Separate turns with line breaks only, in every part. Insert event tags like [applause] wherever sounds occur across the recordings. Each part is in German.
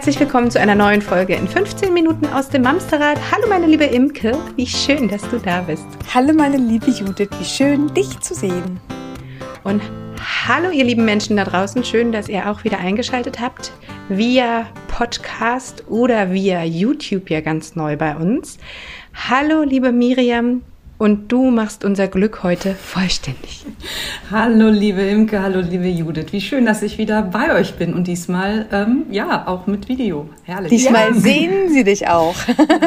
Herzlich willkommen zu einer neuen Folge in 15 Minuten aus dem Mamsterrad. Hallo meine liebe Imke, wie schön, dass du da bist.
Hallo meine liebe Judith, wie schön dich zu sehen.
Und hallo ihr lieben Menschen da draußen, schön, dass ihr auch wieder eingeschaltet habt via Podcast oder via YouTube ja ganz neu bei uns. Hallo liebe Miriam, und du machst unser Glück heute vollständig.
Hallo liebe Imke, hallo liebe Judith. Wie schön, dass ich wieder bei euch bin und diesmal ähm, ja auch mit Video.
Herrlich. Diesmal ja. sehen Sie dich auch.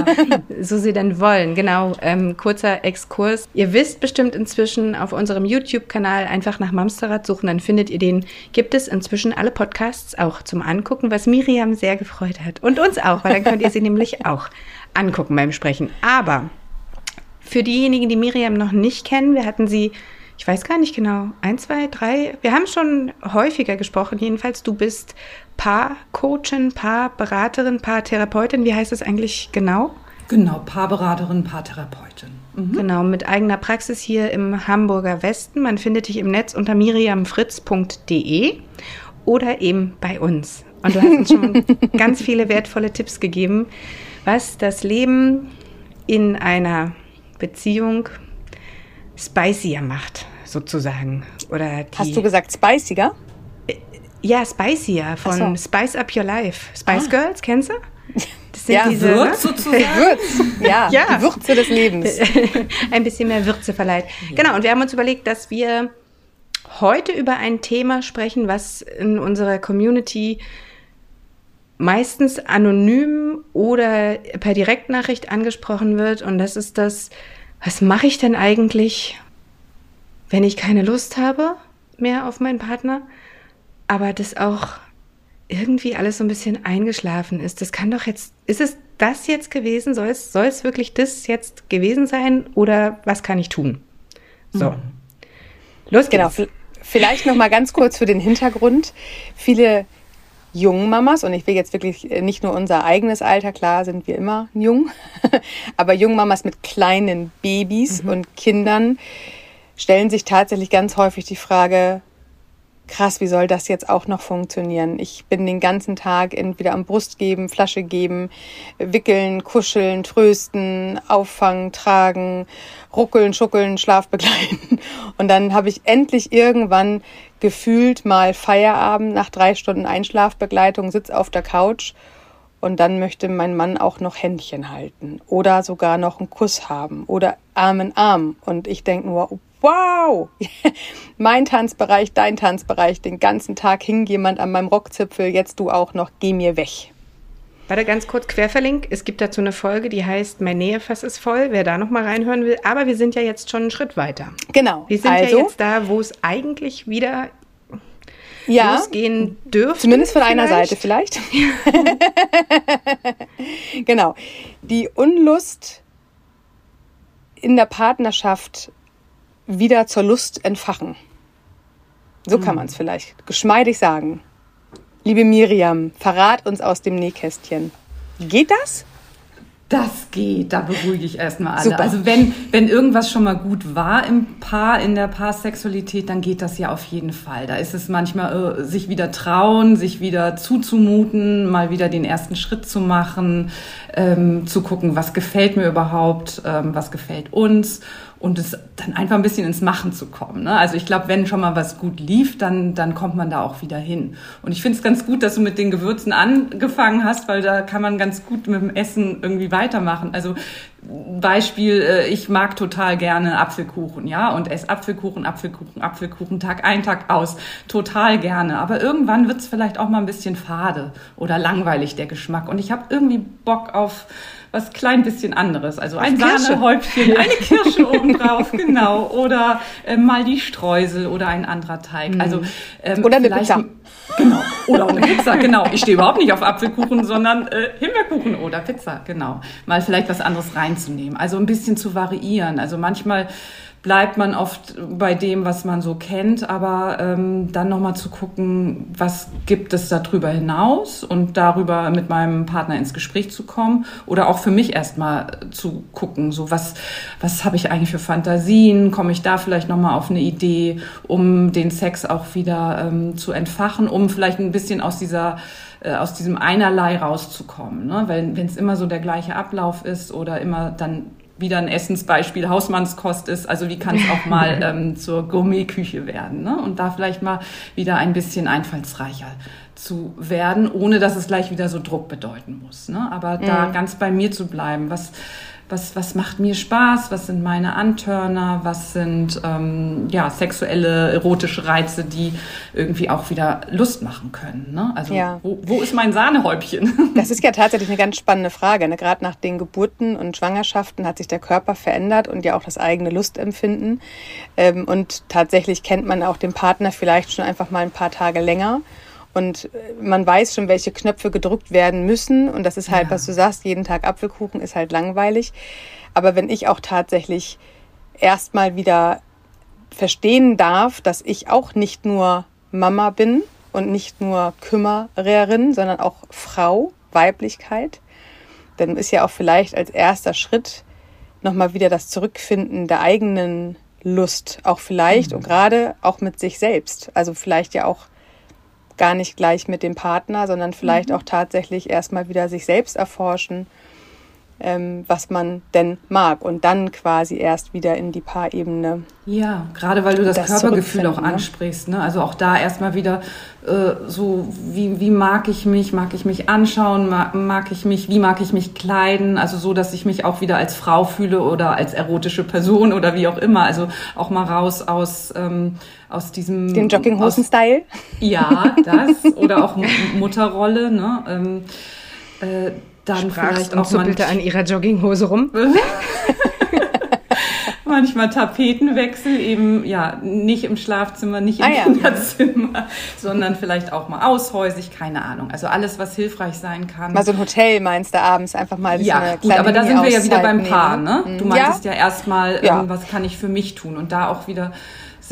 [laughs]
so Sie denn wollen. Genau. Ähm, kurzer Exkurs. Ihr wisst bestimmt inzwischen auf unserem YouTube-Kanal einfach nach Mamsterrad suchen, dann findet ihr den. Gibt es inzwischen alle Podcasts auch zum Angucken, was Miriam sehr gefreut hat und uns auch, weil dann könnt ihr sie [laughs] nämlich auch angucken beim Sprechen. Aber für diejenigen, die Miriam noch nicht kennen, wir hatten sie, ich weiß gar nicht genau, ein, zwei, drei, wir haben schon häufiger gesprochen. Jedenfalls, du bist Paar-Coachin, Paar-Beraterin, Paar-Therapeutin. Wie heißt es eigentlich genau?
Genau, Paarberaterin, Paartherapeutin.
Mhm. Genau, mit eigener Praxis hier im Hamburger Westen. Man findet dich im Netz unter miriamfritz.de oder eben bei uns. Und du hast uns schon [laughs] ganz viele wertvolle Tipps gegeben, was das Leben in einer Beziehung spicier macht, sozusagen. Oder
Hast du gesagt spicier?
Äh, ja, spicier von so. Spice Up Your Life. Spice ah. Girls, kennst du? [laughs]
Das sind ja, diese Würz ne? sozusagen. [laughs] Würz, ja, ja, die Würze des Lebens. [laughs]
ein bisschen mehr Würze verleiht. Genau, und wir haben uns überlegt, dass wir heute über ein Thema sprechen, was in unserer Community meistens anonym oder per Direktnachricht angesprochen wird. Und das ist das, was mache ich denn eigentlich, wenn ich keine Lust habe mehr auf meinen Partner, aber das auch irgendwie alles so ein bisschen eingeschlafen ist. Das kann doch jetzt, ist es das jetzt gewesen? Soll es, soll es wirklich das jetzt gewesen sein oder was kann ich tun? So. Mhm.
Los geht's. Genau. Vielleicht noch mal ganz kurz für den Hintergrund. Viele jungen Mamas, und ich will jetzt wirklich äh, nicht nur unser eigenes Alter, klar sind wir immer jung, [laughs] aber jungen Mamas mit kleinen Babys mhm. und Kindern stellen sich tatsächlich ganz häufig die Frage, krass, wie soll das jetzt auch noch funktionieren? Ich bin den ganzen Tag entweder am Brust geben, Flasche geben, wickeln, kuscheln, trösten, auffangen, tragen, ruckeln, schuckeln, Schlaf begleiten. [laughs] Und dann habe ich endlich irgendwann gefühlt mal Feierabend nach drei Stunden Einschlafbegleitung, sitz auf der Couch und dann möchte mein Mann auch noch Händchen halten oder sogar noch einen Kuss haben oder Arm in Arm. Und ich denke nur, wow, [laughs] mein Tanzbereich, dein Tanzbereich, den ganzen Tag hing jemand an meinem Rockzipfel, jetzt du auch noch, geh mir weg.
Warte, ganz kurz querverlinkt. Es gibt dazu eine Folge, die heißt Mein Nähefass ist voll, wer da nochmal reinhören will. Aber wir sind ja jetzt schon einen Schritt weiter.
Genau.
Wir sind also, ja jetzt da, wo es eigentlich wieder ja, losgehen dürfte.
Zumindest von vielleicht. einer Seite vielleicht. [laughs] [laughs] genau. Die Unlust in der Partnerschaft wieder zur Lust entfachen. So kann hm. man es vielleicht geschmeidig sagen. Liebe Miriam, verrat uns aus dem Nähkästchen. Geht das?
Das geht, da beruhige ich erstmal alle. Super. Also wenn, wenn irgendwas schon mal gut war im Paar, in der Paarsexualität, dann geht das ja auf jeden Fall. Da ist es manchmal, äh, sich wieder trauen, sich wieder zuzumuten, mal wieder den ersten Schritt zu machen, ähm, zu gucken, was gefällt mir überhaupt, ähm, was gefällt uns und es dann einfach ein bisschen ins Machen zu kommen. Ne? Also ich glaube, wenn schon mal was gut lief, dann, dann kommt man da auch wieder hin. Und ich finde es ganz gut, dass du mit den Gewürzen angefangen hast, weil da kann man ganz gut mit dem Essen irgendwie weitermachen. Also Beispiel, äh, ich mag total gerne Apfelkuchen, ja, und esse Apfelkuchen, Apfelkuchen, Apfelkuchen, Tag ein, Tag aus, total gerne. Aber irgendwann wird es vielleicht auch mal ein bisschen fade oder langweilig, der Geschmack. Und ich habe irgendwie Bock auf was klein bisschen anderes. Also ein Sahnehäubchen, [laughs] eine Kirsche obendrauf, genau. Oder äh, mal die Streusel oder ein anderer Teig. Also,
ähm, oder eine Pizza.
Genau. Oder eine Pizza, genau. Ich stehe überhaupt nicht auf Apfelkuchen, sondern äh, Himbeerkuchen oder Pizza, genau. Mal vielleicht was anderes reinzunehmen. Also ein bisschen zu variieren. Also manchmal bleibt man oft bei dem, was man so kennt, aber ähm, dann nochmal zu gucken, was gibt es darüber hinaus und darüber mit meinem Partner ins Gespräch zu kommen oder auch für mich erstmal zu gucken, so was, was habe ich eigentlich für Fantasien, komme ich da vielleicht nochmal auf eine Idee, um den Sex auch wieder ähm, zu entfachen, um vielleicht ein bisschen aus dieser äh, aus diesem Einerlei rauszukommen. Ne? Wenn es immer so der gleiche Ablauf ist oder immer dann wieder ein Essensbeispiel Hausmannskost ist. Also wie kann es auch mal [laughs] ähm, zur Gourmetküche werden? Ne? Und da vielleicht mal wieder ein bisschen einfallsreicher zu werden, ohne dass es gleich wieder so Druck bedeuten muss. Ne? Aber mhm. da ganz bei mir zu bleiben, was was, was macht mir Spaß, was sind meine Antörner, was sind ähm, ja, sexuelle, erotische Reize, die irgendwie auch wieder Lust machen können. Ne? Also ja. wo, wo ist mein Sahnehäubchen? [laughs]
Das ist ja tatsächlich eine ganz spannende Frage. Ne? Gerade nach den Geburten und Schwangerschaften hat sich der Körper verändert und ja auch das eigene Lustempfinden. Ähm, und tatsächlich kennt man auch den Partner vielleicht schon einfach mal ein paar Tage länger. Und äh, man weiß schon, welche Knöpfe gedrückt werden müssen. Und das ist halt, ja. was du sagst, jeden Tag Apfelkuchen ist halt langweilig. Aber wenn ich auch tatsächlich erstmal wieder verstehen darf, dass ich auch nicht nur Mama bin und nicht nur Kümmererin, sondern auch Frau, Weiblichkeit, dann ist ja auch vielleicht als erster Schritt nochmal wieder das Zurückfinden der eigenen Lust, auch vielleicht mhm. und gerade auch mit sich selbst. Also vielleicht ja auch gar nicht gleich mit dem Partner, sondern vielleicht mhm. auch tatsächlich erstmal wieder sich selbst erforschen, ähm, was man denn mag und dann quasi erst wieder in die Paarebene.
Ja, gerade weil du das, das Körpergefühl auch ne? ansprichst. Ne? Also auch da erstmal wieder äh, so, wie, wie mag ich mich, mag ich mich anschauen, mag, mag ich mich, wie mag ich mich kleiden, also so, dass ich mich auch wieder als Frau fühle oder als erotische Person oder wie auch immer. Also auch mal raus aus, ähm, aus diesem...
Den Jogginghosen-Style?
Ja, das. oder auch Mutterrolle, ne? Ähm,
äh, dann Sprachst vielleicht auch und bitte an ihrer Jogginghose rum. [laughs]
manchmal Tapetenwechsel, eben ja nicht im Schlafzimmer, nicht im ah, Kinderzimmer, ja. [laughs] sondern vielleicht auch mal aushäusig, keine Ahnung. Also alles, was hilfreich sein kann.
Mal so ein Hotel meinst du abends einfach mal.
Ja, gut, aber da sind wir ja wieder beim Paar, ne? Du meintest ja, ja erstmal, ja. Ähm, was kann ich für mich tun und da auch wieder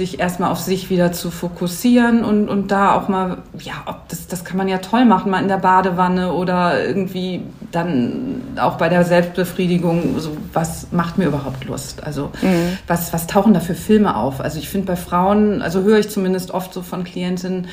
sich erstmal auf sich wieder zu fokussieren und, und da auch mal, ja, ob das, das kann man ja toll machen, mal in der Badewanne oder irgendwie dann auch bei der Selbstbefriedigung, so was macht mir überhaupt Lust? Also mhm. was, was tauchen da für Filme auf? Also ich finde bei Frauen, also höre ich zumindest oft so von Klientinnen,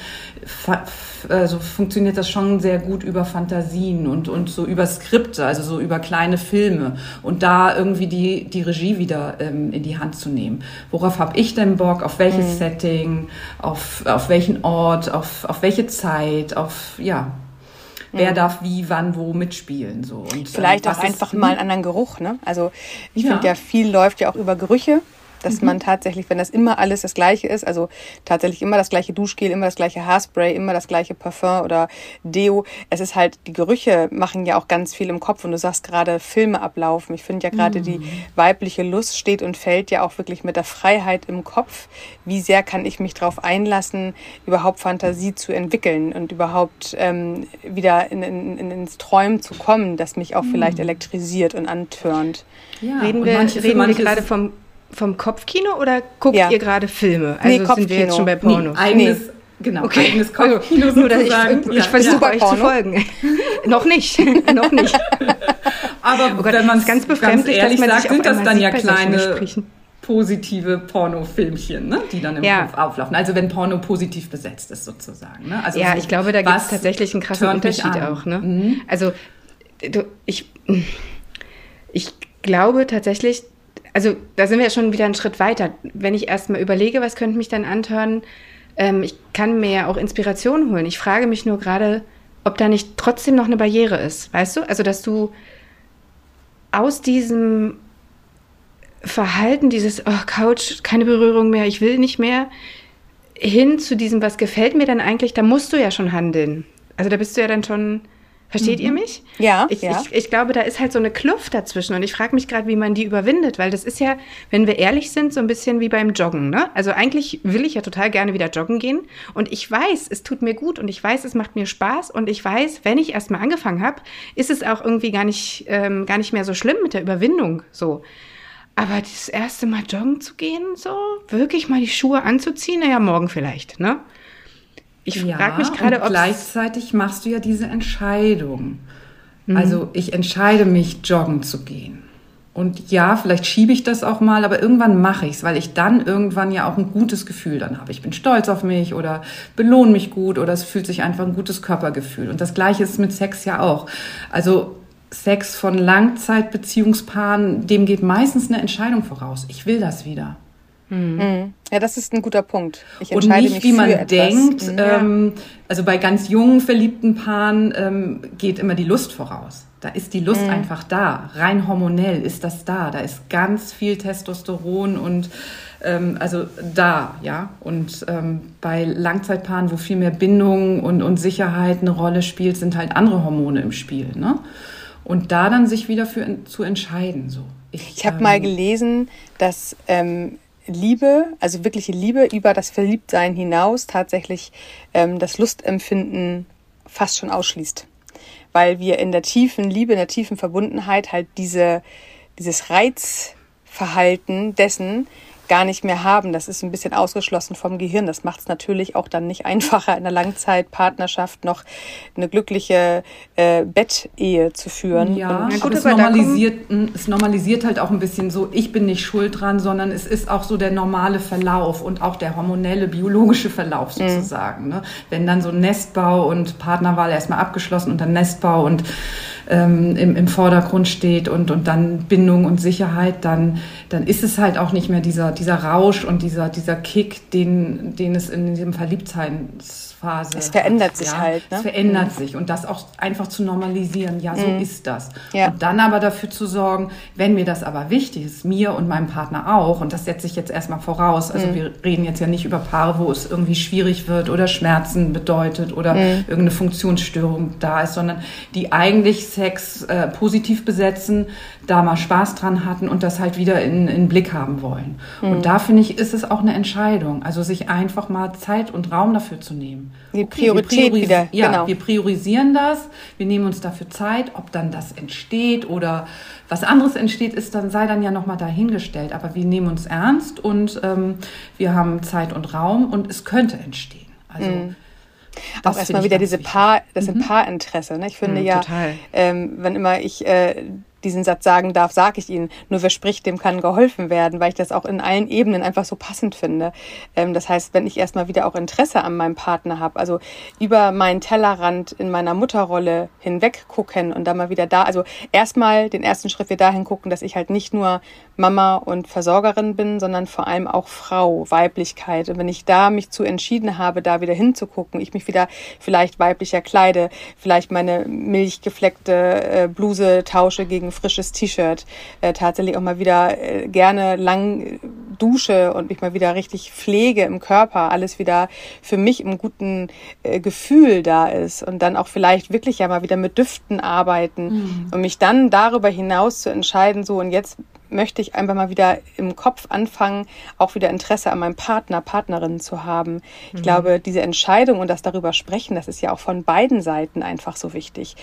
also funktioniert das schon sehr gut über Fantasien und, und so über Skripte, also so über kleine Filme und da irgendwie die, die Regie wieder ähm, in die Hand zu nehmen. Worauf habe ich denn Bock? Auf welches mhm. Setting? Auf, auf welchen Ort? Auf, auf welche Zeit? Auf, ja, wer mhm. darf wie, wann, wo mitspielen. So. Und,
Vielleicht auch einfach ist, mal einen anderen Geruch. Ne? Also ich ja. finde ja, viel läuft ja auch über Gerüche dass mhm. man tatsächlich, wenn das immer alles das gleiche ist, also tatsächlich immer das gleiche Duschgel, immer das gleiche Haarspray, immer das gleiche Parfum oder Deo, es ist halt, die Gerüche machen ja auch ganz viel im Kopf und du sagst gerade Filme ablaufen. Ich finde ja gerade mhm. die weibliche Lust steht und fällt ja auch wirklich mit der Freiheit im Kopf. Wie sehr kann ich mich darauf einlassen, überhaupt Fantasie zu entwickeln und überhaupt ähm, wieder in, in, in, ins Träumen zu kommen, das mich auch mhm. vielleicht elektrisiert und antörnt.
Ja, reden wir, reden wir gerade vom vom Kopfkino oder guckt ja. ihr gerade Filme? Also nee, sind wir jetzt schon bei Pornos?
Nee, eigenes, nee. Genau, okay. eigenes [laughs] Kopfkino also, sozusagen.
Ich, ich versuche ja. euch zu folgen. [laughs] noch nicht, [laughs] noch nicht.
Aber oh Gott, wenn man es ganz befremdlich ehrlich dass sagt, sind das dann ja kleine positive Pornofilmchen, ne? die dann im ja. Kopf auflaufen. Also wenn Porno positiv besetzt ist sozusagen. Ne? Also
ja, so, ich glaube, da gibt es tatsächlich einen krassen Unterschied auch. Ne? Mhm. Also du, ich, ich glaube tatsächlich, also da sind wir ja schon wieder einen Schritt weiter. Wenn ich erstmal überlege, was könnte mich dann anhören, ähm, ich kann mir ja auch Inspiration holen. Ich frage mich nur gerade, ob da nicht trotzdem noch eine Barriere ist. Weißt du? Also, dass du aus diesem Verhalten, dieses oh, Couch, keine Berührung mehr, ich will nicht mehr, hin zu diesem, was gefällt mir dann eigentlich, da musst du ja schon handeln. Also da bist du ja dann schon Versteht mhm. ihr mich?
Ja
ich,
ja.
Ich, ich, glaube, da ist halt so eine Kluft dazwischen und ich frage mich gerade, wie man die überwindet, weil das ist ja, wenn wir ehrlich sind, so ein bisschen wie beim Joggen. Ne? Also eigentlich will ich ja total gerne wieder joggen gehen und ich weiß, es tut mir gut und ich weiß, es macht mir Spaß und ich weiß, wenn ich erstmal angefangen habe, ist es auch irgendwie gar nicht, ähm, gar nicht mehr so schlimm mit der Überwindung. So. Aber das erste Mal joggen zu gehen, so wirklich mal die Schuhe anzuziehen, naja, morgen vielleicht, ne?
Ich ja, frage mich gerade, ob gleichzeitig machst du ja diese Entscheidung. Mhm. Also ich entscheide mich, joggen zu gehen. Und ja, vielleicht schiebe ich das auch mal, aber irgendwann mache ich es, weil ich dann irgendwann ja auch ein gutes Gefühl dann habe. Ich bin stolz auf mich oder belohne mich gut oder es fühlt sich einfach ein gutes Körpergefühl. Und das gleiche ist mit Sex ja auch. Also Sex von Langzeitbeziehungspaaren, dem geht meistens eine Entscheidung voraus. Ich will das wieder.
Mhm. Ja, das ist ein guter Punkt.
Ich und nicht, wie man denkt. Mhm. Ähm, also bei ganz jungen verliebten Paaren ähm, geht immer die Lust voraus. Da ist die Lust mhm. einfach da. Rein hormonell ist das da. Da ist ganz viel Testosteron und ähm, also da, ja. Und ähm, bei Langzeitpaaren, wo viel mehr Bindung und, und Sicherheit eine Rolle spielt, sind halt andere Hormone im Spiel. Ne? Und da dann sich wieder für zu entscheiden. So.
Ich, ich habe ähm, mal gelesen, dass ähm, Liebe, also wirkliche Liebe über das Verliebtsein hinaus tatsächlich ähm, das Lustempfinden fast schon ausschließt. Weil wir in der tiefen Liebe, in der tiefen Verbundenheit halt diese, dieses Reizverhalten dessen gar nicht mehr haben. Das ist ein bisschen ausgeschlossen vom Gehirn. Das macht es natürlich auch dann nicht einfacher, in einer Langzeitpartnerschaft noch eine glückliche äh, Bettehe zu führen.
Ja, Und, gut, es, normalisiert, es normalisiert halt auch ein bisschen so, ich bin nicht schuld dran, sondern es ist auch so der normale Verlauf und auch der hormonelle, biologische Verlauf mhm. sozusagen. Mhm. Ne? Wenn dann so Nestbau und Partnerwahl erstmal abgeschlossen und dann Nestbau und ähm, im, im Vordergrund steht und, und dann Bindung und Sicherheit, dann, dann ist es halt auch nicht mehr dieser, dieser Rausch und dieser, dieser Kick, den, den es in diesem Verliebtheits Phase.
Es verändert hat, sich ja? halt.
Ne? Es verändert mhm. sich und das auch einfach zu normalisieren. Ja, so mhm. ist das. Ja. Und dann aber dafür zu sorgen, wenn mir das aber wichtig ist, mir und meinem Partner auch, und das setze ich jetzt erstmal voraus. Also mhm. wir reden jetzt ja nicht über Paare, wo es irgendwie schwierig wird oder Schmerzen bedeutet oder mhm. irgendeine Funktionsstörung da ist, sondern die eigentlich Sex äh, positiv besetzen, da mal Spaß dran hatten und das halt wieder in, in Blick haben wollen. Und mhm. da finde ich, ist es auch eine Entscheidung. Also sich einfach mal Zeit und Raum dafür zu nehmen.
Die okay, Priorität wieder.
Ja, genau. wir priorisieren das, wir nehmen uns dafür Zeit, ob dann das entsteht oder was anderes entsteht, ist dann sei dann ja nochmal dahingestellt. Aber wir nehmen uns ernst und ähm, wir haben Zeit und Raum und es könnte entstehen. Also mhm.
Auch erstmal wieder diese Paar, das mhm. Paarinteresse. Ne? Ich finde mhm, ja, ähm, wenn immer ich äh, diesen Satz sagen darf, sage ich Ihnen. Nur wer spricht, dem kann geholfen werden, weil ich das auch in allen Ebenen einfach so passend finde. Ähm, das heißt, wenn ich erstmal wieder auch Interesse an meinem Partner habe, also über meinen Tellerrand in meiner Mutterrolle hinweg gucken und dann mal wieder da, also erstmal den ersten Schritt wieder dahin gucken, dass ich halt nicht nur Mama und Versorgerin bin, sondern vor allem auch Frau, Weiblichkeit. Und wenn ich da mich zu entschieden habe, da wieder hinzugucken, ich mich wieder vielleicht weiblicher kleide, vielleicht meine milchgefleckte äh, Bluse tausche gegen ein frisches T-Shirt, äh, tatsächlich auch mal wieder äh, gerne lang dusche und mich mal wieder richtig pflege im Körper, alles wieder für mich im guten äh, Gefühl da ist und dann auch vielleicht wirklich ja mal wieder mit Düften arbeiten mhm. und mich dann darüber hinaus zu entscheiden, so und jetzt möchte ich einfach mal wieder im Kopf anfangen, auch wieder Interesse an meinem Partner, Partnerin zu haben. Ich mhm. glaube, diese Entscheidung und das darüber sprechen, das ist ja auch von beiden Seiten einfach so wichtig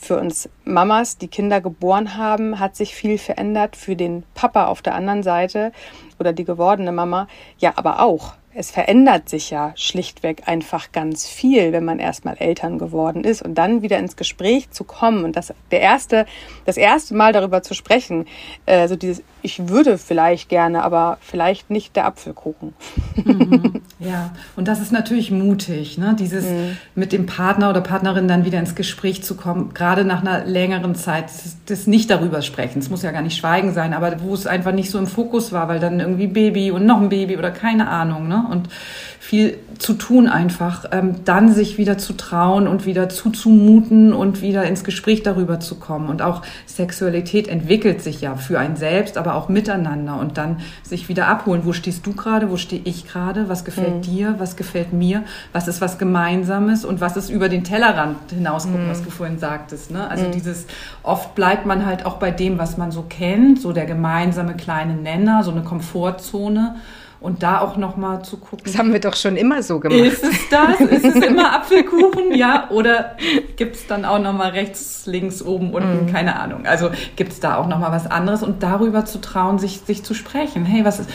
für uns Mamas, die Kinder geboren haben, hat sich viel verändert. Für den Papa auf der anderen Seite oder die gewordene Mama, ja, aber auch es verändert sich ja schlichtweg einfach ganz viel, wenn man erstmal Eltern geworden ist und dann wieder ins Gespräch zu kommen und das der erste das erste Mal darüber zu sprechen, äh, so dieses ich würde vielleicht gerne, aber vielleicht nicht der Apfelkuchen.
Mhm. Ja, und das ist natürlich mutig, ne? Dieses mhm. mit dem Partner oder Partnerin dann wieder ins Gespräch zu kommen, gerade nach einer längeren Zeit des, nicht darüber sprechen. Es muss ja gar nicht Schweigen sein, aber wo es einfach nicht so im Fokus war, weil dann irgendwie Baby und noch ein Baby oder keine Ahnung, ne? Und viel zu tun einfach, ähm, dann sich wieder zu trauen und wieder zuzumuten und wieder ins Gespräch darüber zu kommen. Und auch Sexualität entwickelt sich ja für einen selbst, aber auch miteinander und dann sich wieder abholen. Wo stehst du gerade? Wo stehe ich gerade? Was gefällt mhm. dir? Was gefällt mir? Was ist was Gemeinsames? Und was ist über den Tellerrand hinausgucken, mhm. was du vorhin sagtest? Ne? Also mhm. dieses, oft bleibt man halt auch bei dem, was man so kennt, so der gemeinsame kleine Nenner, so eine Komfortzone und da auch noch mal zu gucken.
Das haben wir doch schon immer so gemacht.
Ist es das? Ist es immer Apfelkuchen? ja, oder gibt es dann auch noch mal rechts, links, oben, unten? Mm. Keine Ahnung. Also gibt es da auch noch mal was anderes und darüber zu trauen, sich, sich zu sprechen. Hey, was ist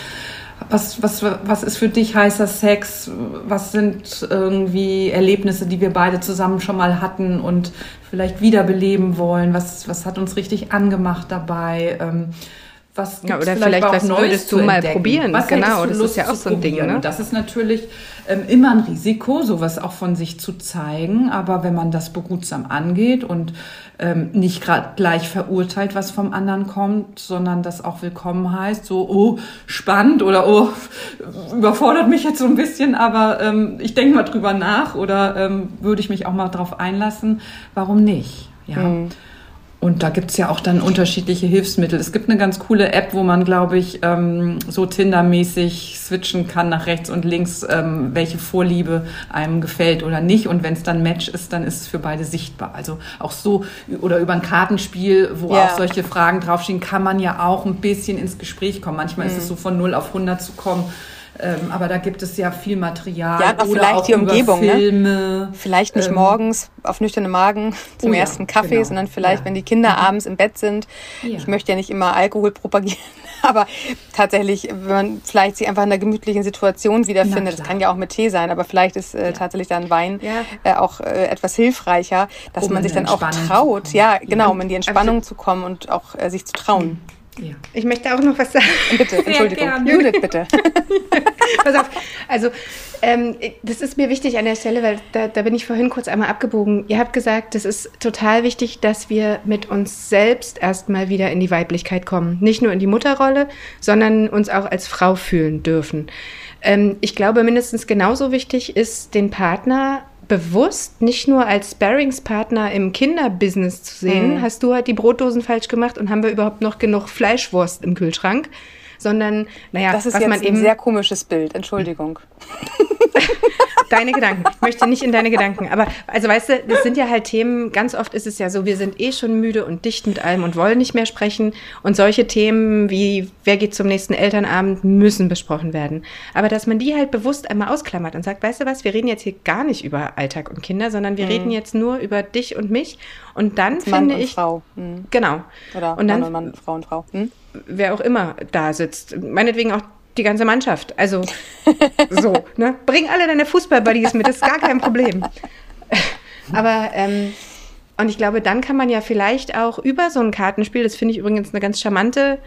was, was, was ist für dich heißer Sex? Was sind irgendwie Erlebnisse, die wir beide zusammen schon mal hatten und vielleicht wiederbeleben wollen? Was, was hat uns richtig angemacht dabei? Ähm,
was ja, oder vielleicht, vielleicht was Neues würdest du mal probieren?
Was genau, das ist ja auch so ein Ding. Ne? Das ist natürlich ähm, immer ein Risiko, sowas auch von sich zu zeigen. Aber wenn man das behutsam angeht und ähm, nicht gerade gleich verurteilt, was vom anderen kommt, sondern das auch willkommen heißt, so, oh, spannend oder oh, überfordert mich jetzt so ein bisschen, aber ähm, ich denke mal drüber nach oder ähm, würde ich mich auch mal drauf einlassen, warum nicht? Ja. Mhm. Und da gibt's ja auch dann unterschiedliche Hilfsmittel. Es gibt eine ganz coole App, wo man, glaube ich, ähm, so Tinder-mäßig switchen kann nach rechts und links, ähm, welche Vorliebe einem gefällt oder nicht. Und wenn es dann Match ist, dann ist es für beide sichtbar. Also auch so, oder über ein Kartenspiel, wo ja. auch solche Fragen draufstehen, kann man ja auch ein bisschen ins Gespräch kommen. Manchmal mhm. ist es so von 0 auf 100 zu kommen ähm, aber da gibt es ja viel Material.
Ja, oder vielleicht auch die Umgebung. Ne? Filme. Ne? Vielleicht nicht ähm, morgens auf nüchternen Magen zum oh ja, ersten Kaffee, genau. sondern vielleicht, ja. wenn die Kinder mhm. abends im Bett sind. Ja. Ich möchte ja nicht immer Alkohol propagieren, [laughs] aber tatsächlich, wenn man vielleicht sich einfach in einer gemütlichen Situation wiederfindet, das kann ja auch mit Tee sein, aber vielleicht ist äh, tatsächlich dann Wein äh, auch äh, etwas hilfreicher, dass um man sich dann auch traut, ja, genau, um in die Entspannung zu kommen und auch äh, sich zu trauen. Mhm.
Ja. Ich möchte auch noch was sagen.
Bitte, Entschuldigung. Judith, bitte. [laughs]
Pass auf. Also, ähm, das ist mir wichtig an der Stelle, weil da, da bin ich vorhin kurz einmal abgebogen. Ihr habt gesagt, es ist total wichtig, dass wir mit uns selbst erstmal wieder in die Weiblichkeit kommen. Nicht nur in die Mutterrolle, sondern uns auch als Frau fühlen dürfen. Ähm, ich glaube, mindestens genauso wichtig ist, den Partner bewusst nicht nur als Sparringspartner im Kinderbusiness zu sehen, mhm. hast du halt die Brotdosen falsch gemacht und haben wir überhaupt noch genug Fleischwurst im Kühlschrank, sondern naja,
das ist was jetzt man eben ein sehr komisches Bild. Entschuldigung. [laughs]
deine Gedanken. Ich möchte nicht in deine Gedanken. Aber also weißt du, das sind ja halt Themen, ganz oft ist es ja so, wir sind eh schon müde und dicht mit allem und wollen nicht mehr sprechen. Und solche Themen wie, wer geht zum nächsten Elternabend, müssen besprochen werden. Aber dass man die halt bewusst einmal ausklammert und sagt, weißt du was, wir reden jetzt hier gar nicht über Alltag und Kinder, sondern wir mhm. reden jetzt nur über dich und mich. Und dann Als finde
Mann
ich.
Frau. Mhm.
Genau.
Oder und dann, Mann und Mann, Frau und Frau. Mhm.
Wer auch immer da sitzt. Meinetwegen auch die ganze Mannschaft. Also [laughs] so, ne? Bring alle deine Fußballbuddies mit, das ist gar kein Problem. Aber ähm, und ich glaube, dann kann man ja vielleicht auch über so ein Kartenspiel, das finde ich übrigens eine ganz charmante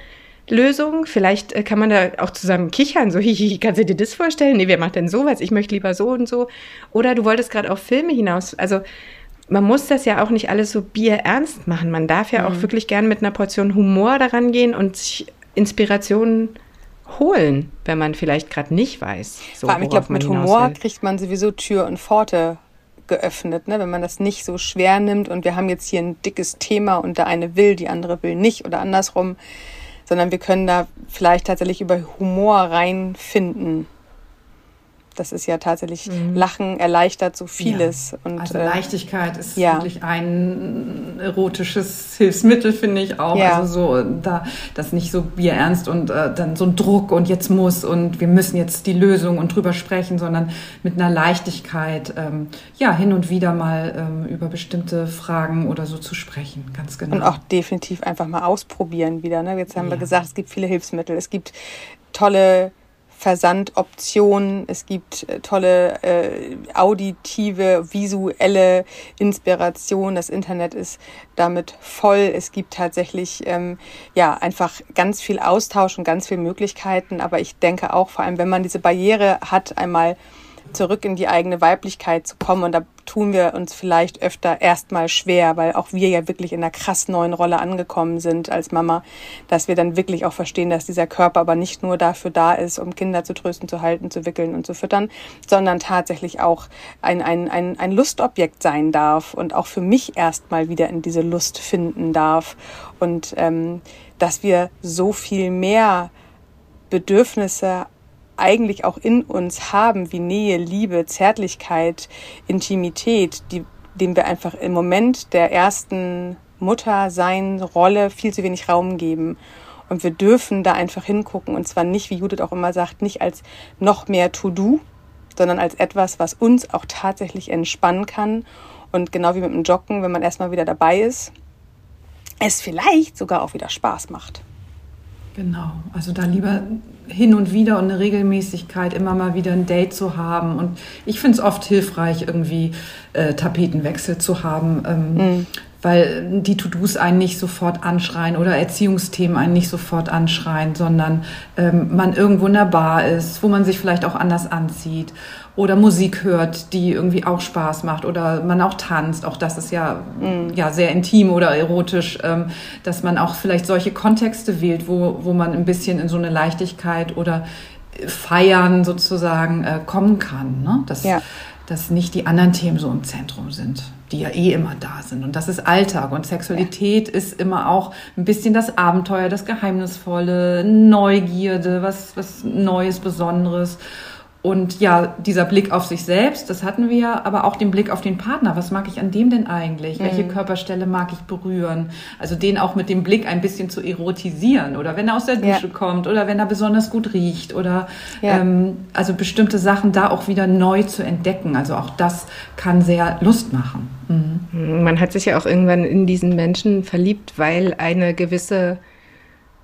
Lösung. Vielleicht äh, kann man da auch zusammen kichern, so, [laughs] hihi, kannst du dir das vorstellen? Nee, wer macht denn sowas? Ich möchte lieber so und so. Oder du wolltest gerade auf Filme hinaus. Also man muss das ja auch nicht alles so bierernst machen. Man darf ja mhm. auch wirklich gern mit einer Portion Humor daran gehen und sich Inspirationen holen, wenn man vielleicht gerade nicht weiß.
So, Vor allem, ich glaube, mit Humor kriegt man sowieso Tür und Pforte geöffnet, ne? wenn man das nicht so schwer nimmt und wir haben jetzt hier ein dickes Thema und der eine will, die andere will nicht oder andersrum, sondern wir können da vielleicht tatsächlich über Humor reinfinden. Das ist ja tatsächlich, mhm. Lachen erleichtert so vieles.
Ja. Und, also äh, Leichtigkeit ist ja. wirklich ein erotisches Hilfsmittel, finde ich auch. Ja. Also so, da, das nicht so bierernst und äh, dann so ein Druck und jetzt muss und wir müssen jetzt die Lösung und drüber sprechen, sondern mit einer Leichtigkeit, ähm, ja, hin und wieder mal ähm, über bestimmte Fragen oder so zu sprechen, ganz genau.
Und auch definitiv einfach mal ausprobieren wieder. Ne? Jetzt haben wir gesagt, es gibt viele Hilfsmittel. Es gibt tolle Versandoptionen. Es gibt äh, tolle äh, auditive, visuelle Inspiration. Das Internet ist damit voll. Es gibt tatsächlich ähm, ja einfach ganz viel Austausch und ganz viele Möglichkeiten. Aber ich denke auch, vor allem wenn man diese Barriere hat, einmal zurück in die eigene Weiblichkeit zu kommen. Und da tun wir uns vielleicht öfter erstmal schwer, weil auch wir ja wirklich in einer krass neuen Rolle angekommen sind als Mama, dass wir dann wirklich auch verstehen, dass dieser Körper aber nicht nur dafür da ist, um Kinder zu trösten, zu halten, zu wickeln und zu füttern, sondern tatsächlich auch ein, ein, ein, ein Lustobjekt sein darf und auch für mich erstmal wieder in diese Lust finden darf. Und ähm, dass wir so viel mehr Bedürfnisse eigentlich auch in uns haben, wie Nähe, Liebe, Zärtlichkeit, Intimität, die, dem wir einfach im Moment der ersten Mutter sein Rolle viel zu wenig Raum geben. Und wir dürfen da einfach hingucken. Und zwar nicht, wie Judith auch immer sagt, nicht als noch mehr To-Do, sondern als etwas, was uns auch tatsächlich entspannen kann. Und genau wie mit dem Joggen, wenn man erstmal wieder dabei ist, es vielleicht sogar auch wieder Spaß macht.
Genau, also da lieber hin und wieder und eine Regelmäßigkeit, immer mal wieder ein Date zu haben. Und ich finde es oft hilfreich, irgendwie äh, Tapetenwechsel zu haben. Ähm, mhm weil die To-Dos einen nicht sofort anschreien oder Erziehungsthemen einen nicht sofort anschreien, sondern ähm, man irgendwo in der Bar ist, wo man sich vielleicht auch anders anzieht oder Musik hört, die irgendwie auch Spaß macht oder man auch tanzt. Auch das ist ja, mm. ja sehr intim oder erotisch, ähm, dass man auch vielleicht solche Kontexte wählt, wo, wo man ein bisschen in so eine Leichtigkeit oder Feiern sozusagen äh, kommen kann. Ne? Das, ja dass nicht die anderen Themen so im Zentrum sind, die ja eh immer da sind. Und das ist Alltag. Und Sexualität ja. ist immer auch ein bisschen das Abenteuer, das Geheimnisvolle, Neugierde, was, was Neues, Besonderes. Und ja, dieser Blick auf sich selbst, das hatten wir ja, aber auch den Blick auf den Partner. Was mag ich an dem denn eigentlich? Mhm. Welche Körperstelle mag ich berühren? Also den auch mit dem Blick ein bisschen zu erotisieren oder wenn er aus der Dusche ja. kommt oder wenn er besonders gut riecht oder ja. ähm, also bestimmte Sachen da auch wieder neu zu entdecken. Also auch das kann sehr Lust machen.
Mhm. Man hat sich ja auch irgendwann in diesen Menschen verliebt, weil eine gewisse,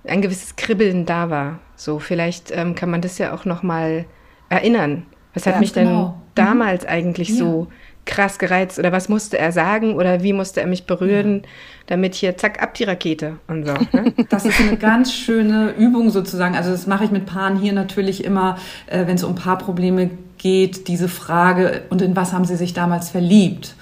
ein gewisses Kribbeln da war. So vielleicht ähm, kann man das ja auch noch mal erinnern. Was hat ja, mich genau. denn mhm. damals mhm. eigentlich ja. so krass gereizt? Oder was musste er sagen? Oder wie musste er mich berühren, ja. damit hier zack ab die Rakete und so. Ne? [laughs]
Das ist eine ganz schöne Übung sozusagen. Also das mache ich mit Paaren hier natürlich immer, äh, wenn es um Paarprobleme geht, diese Frage, und in was haben sie sich damals verliebt?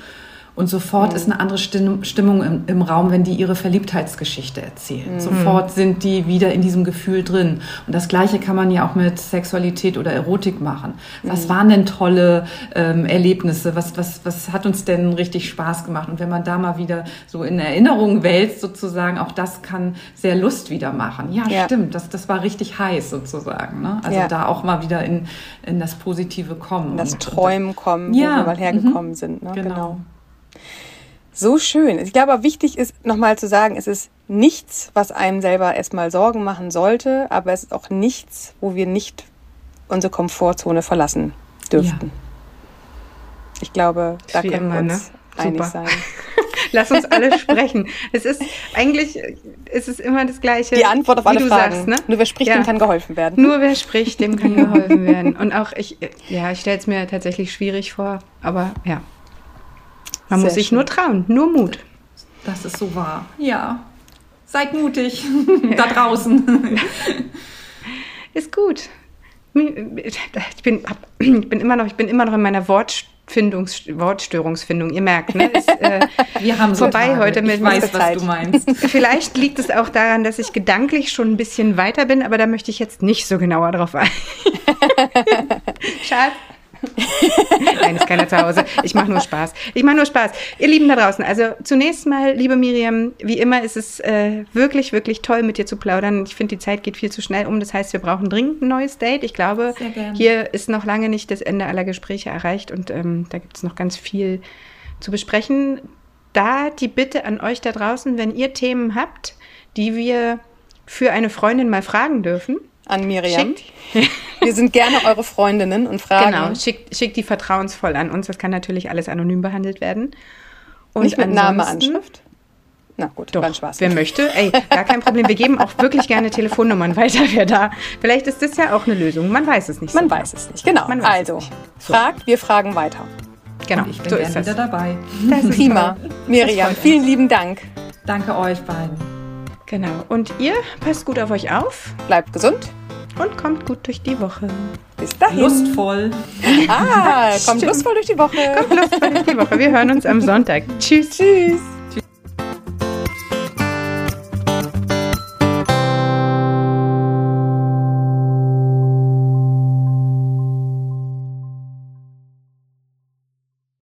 Und sofort mhm. ist eine andere Stimmung im, im, Raum, wenn die ihre Verliebtheitsgeschichte erzählen. Mhm. Sofort sind die wieder in diesem Gefühl drin. Und das Gleiche kann man ja auch mit Sexualität oder Erotik machen. Was mhm. waren denn tolle ähm, Erlebnisse? Was, was, was hat uns denn richtig Spaß gemacht? Und wenn man da mal wieder so in Erinnerungen wälzt, sozusagen, auch das kann sehr Lust wieder machen. Ja, ja. stimmt. Das, das war richtig heiß sozusagen. Ne? Also ja. da auch mal wieder in, in das Positive kommen. In
das Träumen kommen, ja. wo wir mal hergekommen mhm. sind. Ne? genau. genau. So schön. Ich glaube, wichtig ist nochmal zu sagen, es ist nichts, was einem selber erstmal Sorgen machen sollte, aber es ist auch nichts, wo wir nicht unsere Komfortzone verlassen dürften. Ja. Ich glaube, da können immer, wir uns ne? einig sein. [laughs]
Lass uns alle sprechen. Es ist eigentlich, es ist immer das Gleiche.
Die Antwort auf alle Fragen. Sagst, ne? Nur wer spricht, ja. dem kann geholfen werden.
Nur wer spricht, dem kann [laughs] geholfen werden. Und auch ich, ja, ich stelle es mir tatsächlich schwierig vor, aber ja, man Sehr muss sich schön. nur trauen, nur Mut.
Das ist so wahr. Ja. Seid mutig [laughs] da draußen.
ist gut. Ich bin, ich bin immer noch, ich bin immer noch in meiner Wortfindungs, Wortstörungsfindung. Ihr merkt, ne? Ist, äh, [laughs]
Wir haben vorbei Tage. heute mit. Ich weiß, was du meinst. [laughs]
Vielleicht liegt es auch daran, dass ich gedanklich schon ein bisschen weiter bin, aber da möchte ich jetzt nicht so genauer drauf ein. Schatz. [laughs] Nein, ist keiner zu Hause. Ich mache nur Spaß. Ich mache nur Spaß. Ihr Lieben da draußen, also zunächst mal, liebe Miriam, wie immer ist es äh, wirklich, wirklich toll, mit dir zu plaudern. Ich finde, die Zeit geht viel zu schnell um. Das heißt, wir brauchen dringend ein neues Date. Ich glaube, hier ist noch lange nicht das Ende aller Gespräche erreicht und ähm, da gibt es noch ganz viel zu besprechen. Da die Bitte an euch da draußen, wenn ihr Themen habt, die wir für eine Freundin mal fragen dürfen,
an Miriam. Schickt. Wir sind gerne eure Freundinnen und fragen. Genau,
schickt, schickt die vertrauensvoll an uns. Das kann natürlich alles anonym behandelt werden.
Und Nicht mit Name, Anschrift?
Na gut, Doch, dann Spaß. Wer möchte, ey, gar kein Problem. Wir geben auch wirklich gerne Telefonnummern weiter, wer da. Vielleicht ist das ja auch eine Lösung. Man weiß es nicht.
Man so weiß es nicht, genau. also, nicht. So. fragt, wir fragen weiter.
Genau, ich bin so ist wieder dabei.
Das ist Prima. Miriam, vielen lieben Dank.
Danke euch beiden.
Genau. Und ihr passt gut auf euch auf.
Bleibt gesund.
Und kommt gut durch die Woche.
Bis dahin.
Lustvoll.
Ah, kommt lustvoll durch die Woche.
Kommt lustvoll durch die Woche. Wir hören uns am Sonntag. Tschüss.
Tschüss.